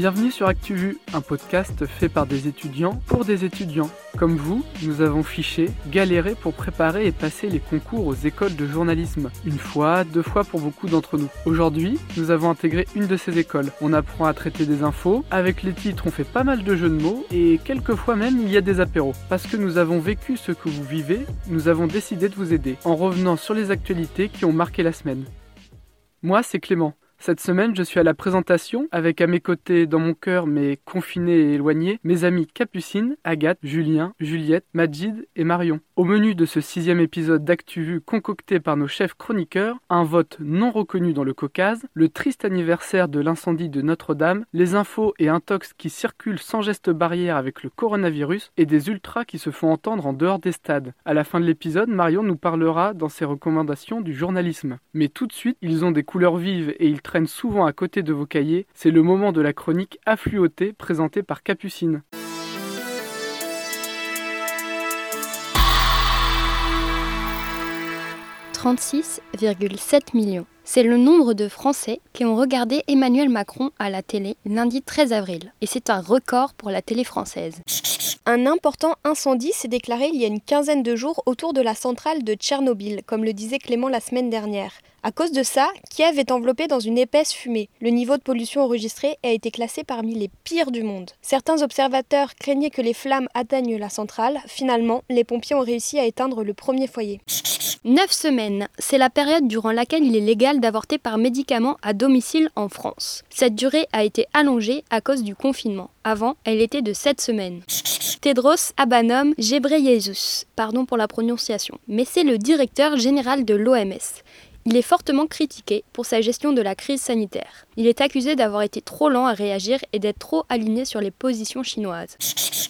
Bienvenue sur ActuVu, un podcast fait par des étudiants pour des étudiants. Comme vous, nous avons fiché, galéré pour préparer et passer les concours aux écoles de journalisme. Une fois, deux fois pour beaucoup d'entre nous. Aujourd'hui, nous avons intégré une de ces écoles. On apprend à traiter des infos, avec les titres on fait pas mal de jeux de mots, et quelquefois même il y a des apéros. Parce que nous avons vécu ce que vous vivez, nous avons décidé de vous aider, en revenant sur les actualités qui ont marqué la semaine. Moi, c'est Clément. Cette semaine, je suis à la présentation avec à mes côtés, dans mon cœur, mais confinés et éloignés, mes amis Capucine, Agathe, Julien, Juliette, Majid et Marion. Au menu de ce sixième épisode d'ActuVu concocté par nos chefs chroniqueurs, un vote non reconnu dans le Caucase, le triste anniversaire de l'incendie de Notre-Dame, les infos et intox qui circulent sans geste barrière avec le coronavirus et des ultras qui se font entendre en dehors des stades. À la fin de l'épisode, Marion nous parlera dans ses recommandations du journalisme. Mais tout de suite, ils ont des couleurs vives et ils souvent à côté de vos cahiers. C'est le moment de la chronique affluotée présentée par Capucine. 36,7 millions. C'est le nombre de Français qui ont regardé Emmanuel Macron à la télé lundi 13 avril. Et c'est un record pour la télé française. Un important incendie s'est déclaré il y a une quinzaine de jours autour de la centrale de Tchernobyl, comme le disait Clément la semaine dernière. À cause de ça, Kiev est enveloppé dans une épaisse fumée. Le niveau de pollution enregistré a été classé parmi les pires du monde. Certains observateurs craignaient que les flammes atteignent la centrale. Finalement, les pompiers ont réussi à éteindre le premier foyer. Neuf semaines, c'est la période durant laquelle il est légal d'avorter par médicament à domicile en France. Cette durée a été allongée à cause du confinement. Avant, elle était de 7 semaines. Tedros Adhanom Ghebreyesus, pardon pour la prononciation, mais c'est le directeur général de l'OMS. Il est fortement critiqué pour sa gestion de la crise sanitaire. Il est accusé d'avoir été trop lent à réagir et d'être trop aligné sur les positions chinoises.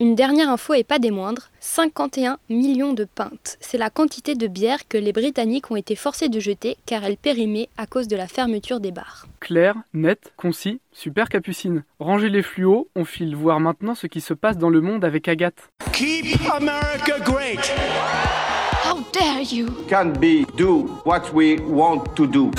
Une dernière info et pas des moindres, 51 millions de pintes. C'est la quantité de bière que les Britanniques ont été forcés de jeter car elle périmait à cause de la fermeture des bars. Clair, net, concis, super capucine. Rangez les fluos, on file voir maintenant ce qui se passe dans le monde avec Agathe. Keep America great. How dare you? Can be do what we want to do.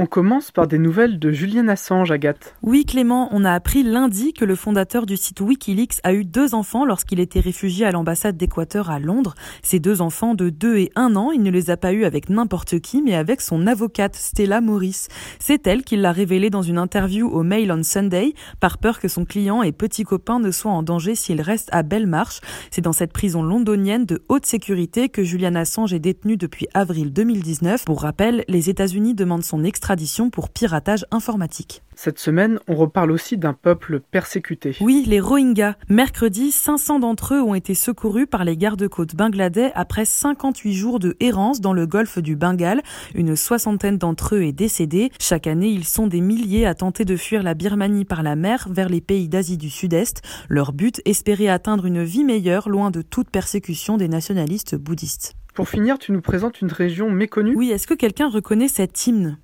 On commence par des nouvelles de Julian Assange, Agathe. Oui, Clément, on a appris lundi que le fondateur du site Wikileaks a eu deux enfants lorsqu'il était réfugié à l'ambassade d'Équateur à Londres. Ces deux enfants de 2 et 1 an, il ne les a pas eus avec n'importe qui, mais avec son avocate, Stella Morris. C'est elle qui l'a révélé dans une interview au Mail on Sunday, par peur que son client et petit copain ne soient en danger s'il reste à Belmarsh. C'est dans cette prison londonienne de haute sécurité que Julian Assange est détenu depuis avril 2019. Pour rappel, les États-Unis demandent son extradition pour piratage informatique. Cette semaine, on reparle aussi d'un peuple persécuté. Oui, les Rohingyas. Mercredi, 500 d'entre eux ont été secourus par les gardes-côtes bangladais après 58 jours de errance dans le golfe du Bengale. Une soixantaine d'entre eux est décédée. Chaque année, ils sont des milliers à tenter de fuir la Birmanie par la mer vers les pays d'Asie du Sud-Est. Leur but, espérer atteindre une vie meilleure loin de toute persécution des nationalistes bouddhistes. Pour finir, tu nous présentes une région méconnue Oui, est-ce que quelqu'un reconnaît cet hymne?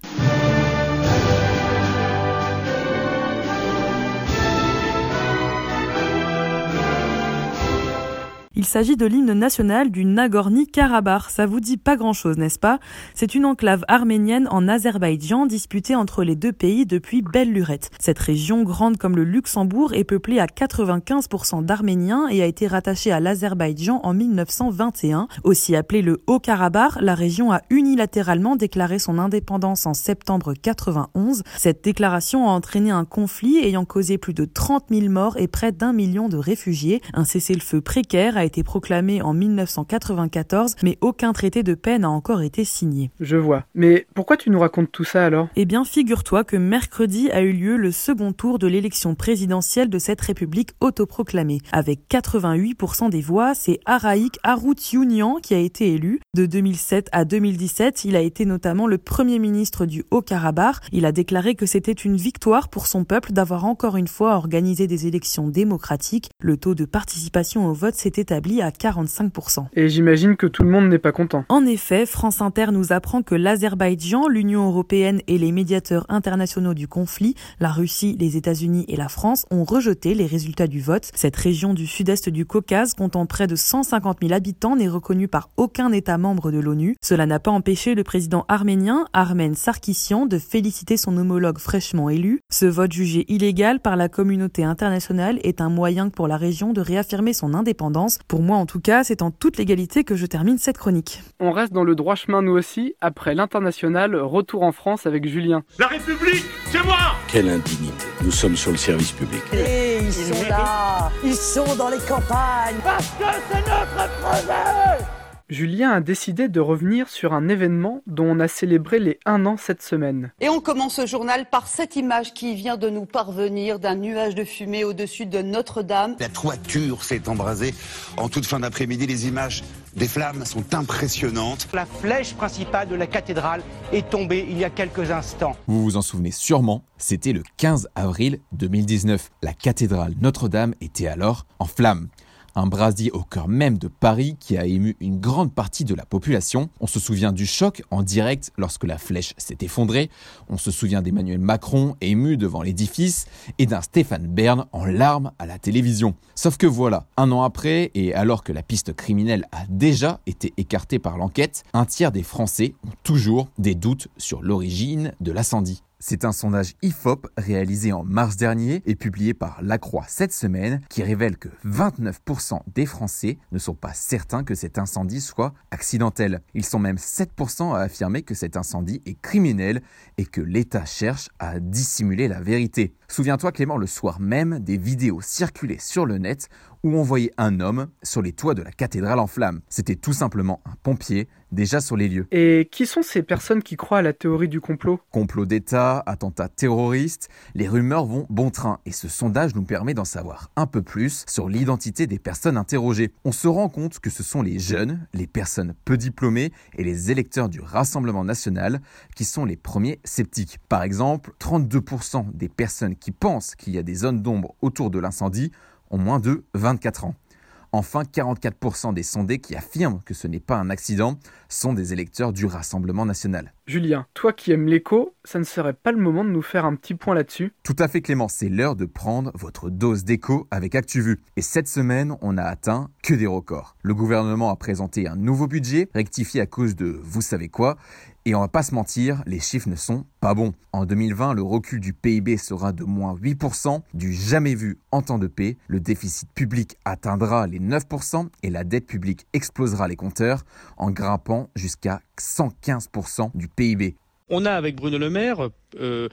Il s'agit de l'hymne national du Nagorno-Karabakh. Ça vous dit pas grand-chose, n'est-ce pas? C'est une enclave arménienne en Azerbaïdjan disputée entre les deux pays depuis belle lurette. Cette région, grande comme le Luxembourg, est peuplée à 95% d'Arméniens et a été rattachée à l'Azerbaïdjan en 1921. Aussi appelée le Haut-Karabakh, la région a unilatéralement déclaré son indépendance en septembre 91. Cette déclaration a entraîné un conflit ayant causé plus de 30 000 morts et près d'un million de réfugiés. Proclamé en 1994, mais aucun traité de paix n'a encore été signé. Je vois. Mais pourquoi tu nous racontes tout ça alors? Eh bien, figure-toi que mercredi a eu lieu le second tour de l'élection présidentielle de cette république autoproclamée. Avec 88% des voix, c'est Araïk Haroutiounian qui a été élu. De 2007 à 2017, il a été notamment le premier ministre du Haut-Karabakh. Il a déclaré que c'était une victoire pour son peuple d'avoir encore une fois organisé des élections démocratiques. Le taux de participation au vote s'était établi à 45%. Et j'imagine que tout le monde n'est pas content. En effet, France Inter nous apprend que l'Azerbaïdjan, l'Union européenne et les médiateurs internationaux du conflit, la Russie, les États-Unis et la France, ont rejeté les résultats du vote. Cette région du sud-est du Caucase, comptant près de 150 000 habitants, n'est reconnue par aucun État membre de l'ONU. Cela n'a pas empêché le président arménien, Armen Sarkissian, de féliciter son homologue fraîchement élu. Ce vote jugé illégal par la communauté internationale est un moyen pour la région de réaffirmer son indépendance. Pour moi, en tout cas, c'est en toute légalité que je termine cette chronique. On reste dans le droit chemin nous aussi. Après l'international, retour en France avec Julien. La République, c'est moi Quelle indignité. Nous sommes sur le service public. Et ils sont là Ils sont dans les campagnes Parce que c'est notre projet Julien a décidé de revenir sur un événement dont on a célébré les 1 an cette semaine. Et on commence ce journal par cette image qui vient de nous parvenir d'un nuage de fumée au-dessus de Notre-Dame. La toiture s'est embrasée en toute fin d'après-midi. Les images des flammes sont impressionnantes. La flèche principale de la cathédrale est tombée il y a quelques instants. Vous vous en souvenez sûrement, c'était le 15 avril 2019. La cathédrale Notre-Dame était alors en flammes un brasier au cœur même de Paris qui a ému une grande partie de la population. On se souvient du choc en direct lorsque la flèche s'est effondrée. On se souvient d'Emmanuel Macron ému devant l'édifice et d'un Stéphane Bern en larmes à la télévision. Sauf que voilà, un an après, et alors que la piste criminelle a déjà été écartée par l'enquête, un tiers des Français ont toujours des doutes sur l'origine de l'incendie. C'est un sondage IFOP réalisé en mars dernier et publié par La Croix cette semaine qui révèle que 29% des Français ne sont pas certains que cet incendie soit accidentel. Ils sont même 7% à affirmer que cet incendie est criminel et que l'État cherche à dissimuler la vérité. Souviens-toi Clément, le soir même, des vidéos circulaient sur le net où on voyait un homme sur les toits de la cathédrale en flammes. C'était tout simplement un pompier déjà sur les lieux. Et qui sont ces personnes qui croient à la théorie du complot? Complot d'État, attentats terroristes, les rumeurs vont bon train et ce sondage nous permet d'en savoir un peu plus sur l'identité des personnes interrogées. On se rend compte que ce sont les jeunes, les personnes peu diplômées et les électeurs du Rassemblement national qui sont les premiers sceptiques. Par exemple, 32% des personnes qui pensent qu'il y a des zones d'ombre autour de l'incendie ont moins de 24 ans. Enfin, 44% des sondés qui affirment que ce n'est pas un accident sont des électeurs du Rassemblement national. Julien, toi qui aimes l'écho, ça ne serait pas le moment de nous faire un petit point là-dessus? Tout à fait Clément, c'est l'heure de prendre votre dose d'écho avec ActuVu. Et cette semaine, on a atteint que des records. Le gouvernement a présenté un nouveau budget, rectifié à cause de vous savez quoi, et on va pas se mentir, les chiffres ne sont pas bons. En 2020, le recul du PIB sera de moins 8%, du jamais vu en temps de paix. Le déficit public atteindra les 9% et la dette publique explosera les compteurs en grimpant jusqu'à 115% du PIB. On a avec Bruno Le Maire euh,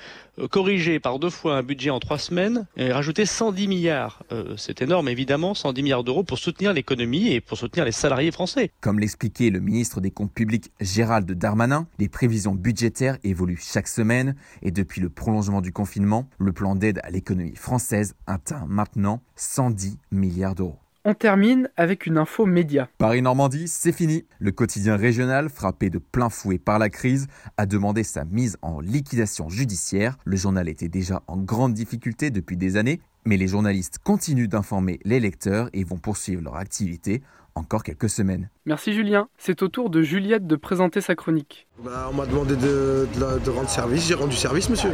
corrigé par deux fois un budget en trois semaines et rajouté 110 milliards. Euh, c'est énorme évidemment, 110 milliards d'euros pour soutenir l'économie et pour soutenir les salariés français. Comme l'expliquait le ministre des Comptes publics Gérald Darmanin, les prévisions budgétaires évoluent chaque semaine et depuis le prolongement du confinement, le plan d'aide à l'économie française atteint maintenant 110 milliards d'euros. On termine avec une info média. Paris-Normandie, c'est fini. Le quotidien régional, frappé de plein fouet par la crise, a demandé sa mise en liquidation judiciaire. Le journal était déjà en grande difficulté depuis des années, mais les journalistes continuent d'informer les lecteurs et vont poursuivre leur activité encore quelques semaines. Merci Julien. C'est au tour de Juliette de présenter sa chronique. Bah, on m'a demandé de, de, de rendre service, j'ai rendu service monsieur.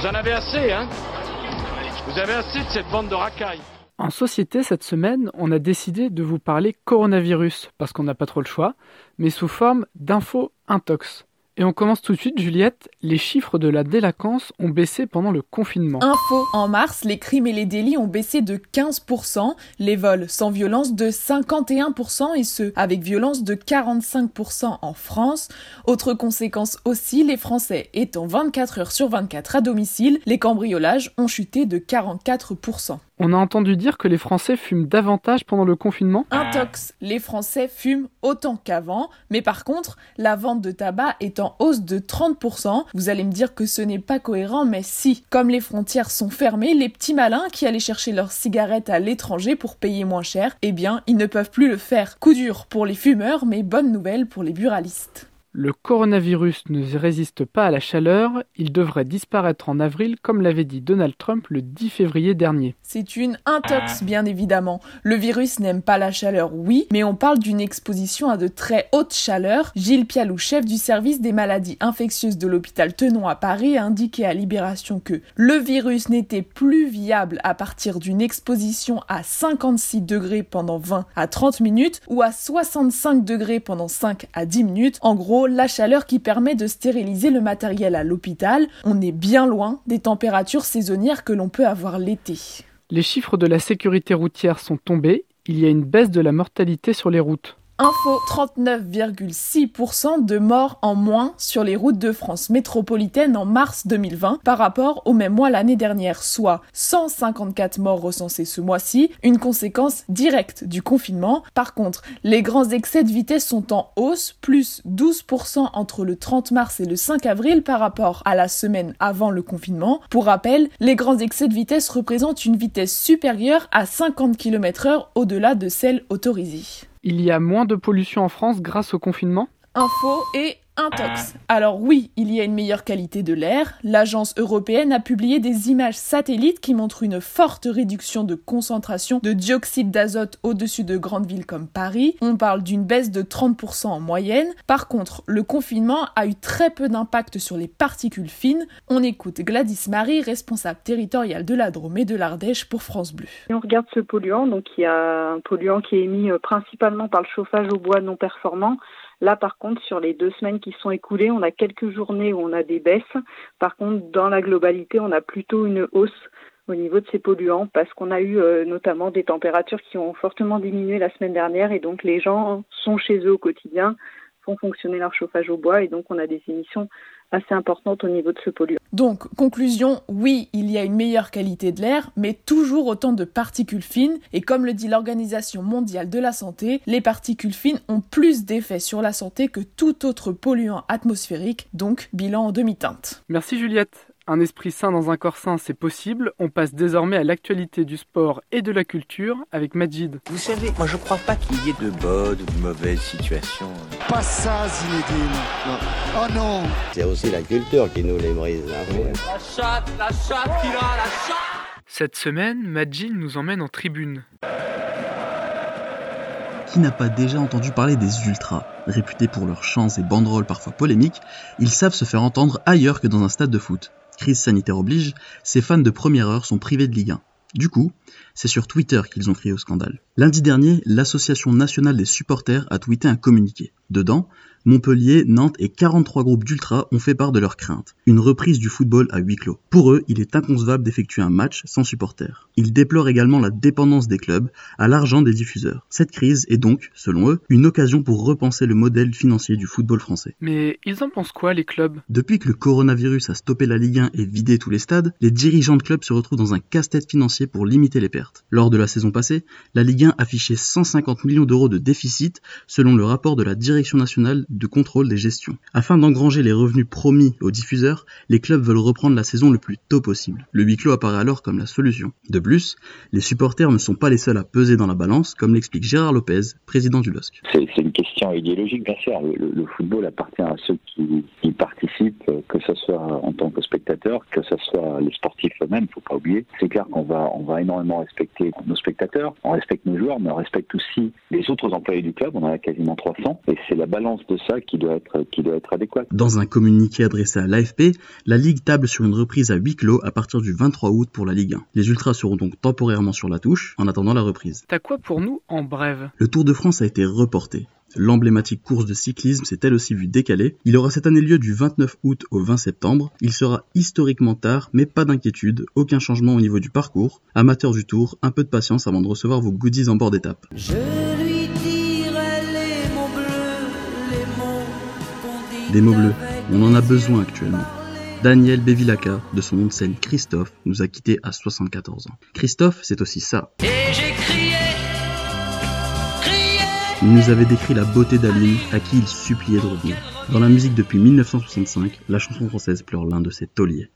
Vous en avez assez, hein vous avez assez de cette bande de racailles. En société, cette semaine, on a décidé de vous parler coronavirus, parce qu'on n'a pas trop le choix, mais sous forme d'infos intox. Et on commence tout de suite, Juliette. Les chiffres de la délinquance ont baissé pendant le confinement. Info en mars, les crimes et les délits ont baissé de 15%, les vols sans violence de 51% et ceux avec violence de 45% en France. Autre conséquence aussi, les Français étant 24 heures sur 24 à domicile, les cambriolages ont chuté de 44%. On a entendu dire que les Français fument davantage pendant le confinement Intox, les Français fument autant qu'avant, mais par contre, la vente de tabac est en hausse de 30%. Vous allez me dire que ce n'est pas cohérent, mais si. Comme les frontières sont fermées, les petits malins qui allaient chercher leurs cigarettes à l'étranger pour payer moins cher, eh bien, ils ne peuvent plus le faire. Coup dur pour les fumeurs, mais bonne nouvelle pour les buralistes. Le coronavirus ne résiste pas à la chaleur, il devrait disparaître en avril comme l'avait dit Donald Trump le 10 février dernier. C'est une intox bien évidemment. Le virus n'aime pas la chaleur, oui, mais on parle d'une exposition à de très hautes chaleurs. Gilles Pialou, chef du service des maladies infectieuses de l'hôpital Tenon à Paris, a indiqué à Libération que le virus n'était plus viable à partir d'une exposition à 56 degrés pendant 20 à 30 minutes ou à 65 degrés pendant 5 à 10 minutes. En gros, la chaleur qui permet de stériliser le matériel à l'hôpital. On est bien loin des températures saisonnières que l'on peut avoir l'été. Les chiffres de la sécurité routière sont tombés, il y a une baisse de la mortalité sur les routes. Info 39,6% de morts en moins sur les routes de France métropolitaine en mars 2020 par rapport au même mois l'année dernière, soit 154 morts recensés ce mois-ci, une conséquence directe du confinement. Par contre, les grands excès de vitesse sont en hausse, plus 12% entre le 30 mars et le 5 avril par rapport à la semaine avant le confinement. Pour rappel, les grands excès de vitesse représentent une vitesse supérieure à 50 km/h au-delà de celle autorisée. Il y a moins de pollution en France grâce au confinement? Info et intox. Alors oui, il y a une meilleure qualité de l'air. L'agence européenne a publié des images satellites qui montrent une forte réduction de concentration de dioxyde d'azote au-dessus de grandes villes comme Paris. On parle d'une baisse de 30% en moyenne. Par contre, le confinement a eu très peu d'impact sur les particules fines. On écoute Gladys Marie, responsable territoriale de la Drôme et de l'Ardèche pour France Bleu. on regarde ce polluant, donc il y a un polluant qui est émis euh, principalement par le chauffage au bois non performant Là, par contre, sur les deux semaines qui sont écoulées, on a quelques journées où on a des baisses. Par contre, dans la globalité, on a plutôt une hausse au niveau de ces polluants parce qu'on a eu euh, notamment des températures qui ont fortement diminué la semaine dernière et donc les gens sont chez eux au quotidien, font fonctionner leur chauffage au bois et donc on a des émissions assez importante au niveau de ce polluant. Donc, conclusion, oui, il y a une meilleure qualité de l'air, mais toujours autant de particules fines, et comme le dit l'Organisation mondiale de la santé, les particules fines ont plus d'effet sur la santé que tout autre polluant atmosphérique, donc bilan en demi-teinte. Merci Juliette. Un esprit sain dans un corps sain, c'est possible. On passe désormais à l'actualité du sport et de la culture avec Majid. Vous savez, moi je crois pas qu'il y ait de bonnes ou de mauvaises situations. Pas ça, Zinedine. Non. Oh non C'est aussi la culture qui nous les brise. Hein. La chatte, la chatte a, la chatte Cette semaine, Majid nous emmène en tribune. Qui n'a pas déjà entendu parler des ultras? Réputés pour leurs chants et banderoles parfois polémiques, ils savent se faire entendre ailleurs que dans un stade de foot crise sanitaire oblige, ces fans de première heure sont privés de Ligue 1. Du coup, c'est sur Twitter qu'ils ont crié au scandale. Lundi dernier, l'Association nationale des supporters a tweeté un communiqué. Dedans, Montpellier, Nantes et 43 groupes d'ultra ont fait part de leurs craintes. Une reprise du football à huis clos. Pour eux, il est inconcevable d'effectuer un match sans supporters. Ils déplorent également la dépendance des clubs à l'argent des diffuseurs. Cette crise est donc, selon eux, une occasion pour repenser le modèle financier du football français. Mais ils en pensent quoi, les clubs? Depuis que le coronavirus a stoppé la Ligue 1 et vidé tous les stades, les dirigeants de clubs se retrouvent dans un casse-tête financier pour limiter les pertes. Lors de la saison passée, la Ligue 1 affichait 150 millions d'euros de déficit selon le rapport de la Direction nationale de contrôle des gestions. Afin d'engranger les revenus promis aux diffuseurs, les clubs veulent reprendre la saison le plus tôt possible. Le huis clos apparaît alors comme la solution. De plus, les supporters ne sont pas les seuls à peser dans la balance, comme l'explique Gérard Lopez, président du LOSC. C'est une question idéologique, bien sûr. Le, football appartient à ceux qui, qui, participent, que ce soit en tant que spectateur, que ce soit les sportifs eux-mêmes, il ne faut pas oublier. C'est clair qu'on va, on va énormément respecter nos spectateurs, on respecte nos joueurs, mais on respecte aussi les autres employés du club, on en a quasiment 300, et c'est la balance de ça qui doit être, qui doit être adéquate. Dans un communiqué adressé à l'AFP, la Ligue table sur une reprise à huis clos à partir du 23 août pour la Ligue 1. Les Ultras seront donc temporairement sur la touche en attendant la reprise. T'as quoi pour nous en brève? Le Tour de France a été reporté. L'emblématique course de cyclisme s'est elle aussi vue décalée. Il aura cette année lieu du 29 août au 20 septembre. Il sera historiquement tard, mais pas d'inquiétude, aucun changement au niveau du parcours. Amateurs du tour, un peu de patience avant de recevoir vos goodies en bord d'étape. Des mots bleus, on en a besoin actuellement. Daniel Bevilacqua, de son nom de scène Christophe, nous a quittés à 74 ans. Christophe, c'est aussi ça. Et Il nous avait décrit la beauté d'Aline, à qui il suppliait de revenir. Dans la musique depuis 1965, la chanson française pleure l'un de ses tauliers.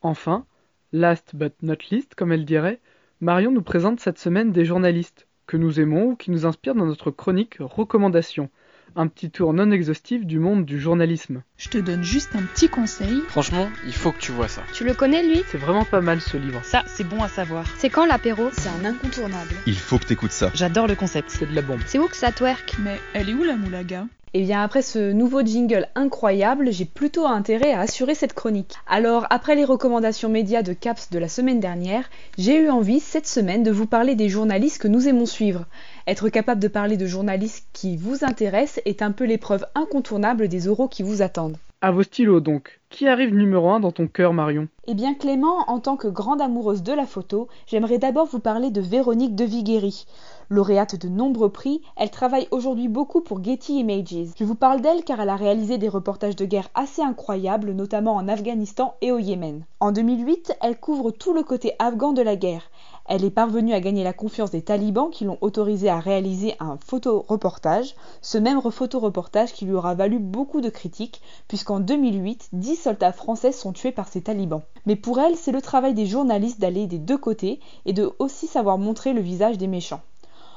Enfin, last but not least, comme elle dirait, Marion nous présente cette semaine des journalistes que nous aimons ou qui nous inspirent dans notre chronique Recommandations. Un petit tour non exhaustif du monde du journalisme. Je te donne juste un petit conseil. Franchement, il faut que tu vois ça. Tu le connais lui? C'est vraiment pas mal ce livre. Ça, c'est bon à savoir. C'est quand l'apéro? C'est un incontournable. Il faut que t'écoutes ça. J'adore le concept. C'est de la bombe. C'est où que ça twerk? Mais elle est où la moulaga? Et bien après ce nouveau jingle incroyable, j'ai plutôt intérêt à assurer cette chronique. Alors après les recommandations médias de CAPS de la semaine dernière, j'ai eu envie cette semaine de vous parler des journalistes que nous aimons suivre. Être capable de parler de journalistes qui vous intéressent est un peu l'épreuve incontournable des oraux qui vous attendent. À vos stylos donc. Qui arrive numéro 1 dans ton cœur Marion? Eh bien Clément, en tant que grande amoureuse de la photo, j'aimerais d'abord vous parler de Véronique de Viguerie. Lauréate de nombreux prix, elle travaille aujourd'hui beaucoup pour Getty Images. Je vous parle d'elle car elle a réalisé des reportages de guerre assez incroyables, notamment en Afghanistan et au Yémen. En 2008, elle couvre tout le côté afghan de la guerre. Elle est parvenue à gagner la confiance des talibans qui l'ont autorisée à réaliser un photoreportage, ce même photoreportage qui lui aura valu beaucoup de critiques, puisqu'en 2008, 10 soldats français sont tués par ces talibans. Mais pour elle, c'est le travail des journalistes d'aller des deux côtés et de aussi savoir montrer le visage des méchants.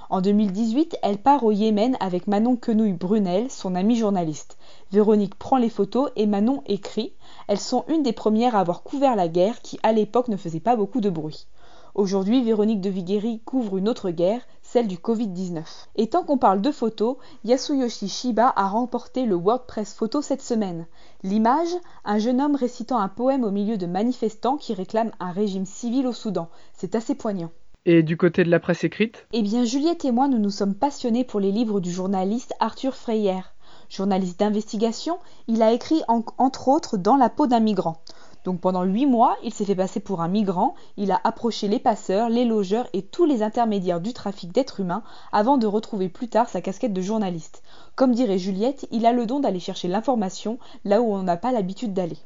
En 2018, elle part au Yémen avec Manon Quenouille Brunel, son amie journaliste. Véronique prend les photos et Manon écrit. Elles sont une des premières à avoir couvert la guerre qui à l'époque ne faisait pas beaucoup de bruit. Aujourd'hui, Véronique de Viguerie couvre une autre guerre, celle du Covid-19. Et tant qu'on parle de photos, Yasuyoshi Shiba a remporté le WordPress Photo cette semaine. L'image, un jeune homme récitant un poème au milieu de manifestants qui réclament un régime civil au Soudan. C'est assez poignant. Et du côté de la presse écrite? Eh bien, Juliette et moi, nous nous sommes passionnés pour les livres du journaliste Arthur Freyer. Journaliste d'investigation, il a écrit entre autres Dans la peau d'un migrant. Donc pendant huit mois, il s'est fait passer pour un migrant, il a approché les passeurs, les logeurs et tous les intermédiaires du trafic d'êtres humains avant de retrouver plus tard sa casquette de journaliste. Comme dirait Juliette, il a le don d'aller chercher l'information là où on n'a pas l'habitude d'aller.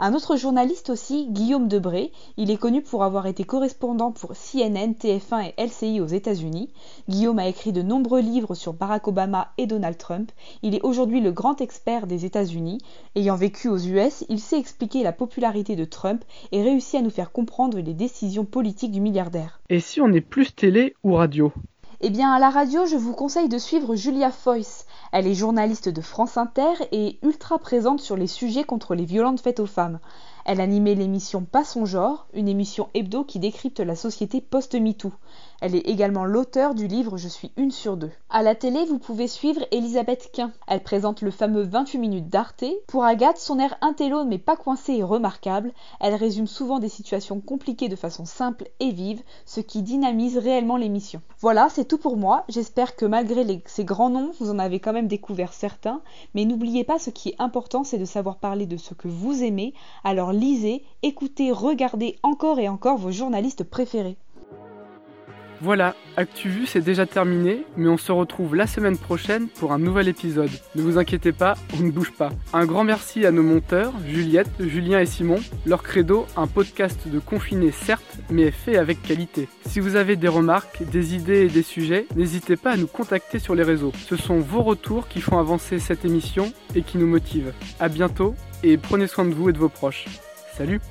Un autre journaliste aussi, Guillaume Debré, il est connu pour avoir été correspondant pour CNN, TF1 et LCI aux États-Unis. Guillaume a écrit de nombreux livres sur Barack Obama et Donald Trump. Il est aujourd'hui le grand expert des États-Unis. Ayant vécu aux US, il sait expliquer la popularité de Trump et réussit à nous faire comprendre les décisions politiques du milliardaire. Et si on est plus télé ou radio? Eh bien, à la radio, je vous conseille de suivre Julia Foyce. Elle est journaliste de France Inter et ultra présente sur les sujets contre les violences faites aux femmes. Elle animait l'émission Pas son genre, une émission hebdo qui décrypte la société post-MeToo. Elle est également l'auteur du livre Je suis une sur deux. À la télé, vous pouvez suivre Elisabeth Quint. Elle présente le fameux 28 minutes d'Arte. Pour Agathe, son air intello mais pas coincé est remarquable. Elle résume souvent des situations compliquées de façon simple et vive, ce qui dynamise réellement l'émission. Voilà, c'est tout pour moi. J'espère que malgré ces grands noms, vous en avez quand même découvert certains. Mais n'oubliez pas, ce qui est important, c'est de savoir parler de ce que vous aimez. Alors lisez, écoutez, regardez encore et encore vos journalistes préférés. Voilà, ActuVu c'est déjà terminé, mais on se retrouve la semaine prochaine pour un nouvel épisode. Ne vous inquiétez pas, on ne bouge pas. Un grand merci à nos monteurs, Juliette, Julien et Simon. Leur credo, un podcast de confiné certes, mais fait avec qualité. Si vous avez des remarques, des idées et des sujets, n'hésitez pas à nous contacter sur les réseaux. Ce sont vos retours qui font avancer cette émission et qui nous motivent. A bientôt et prenez soin de vous et de vos proches. Salut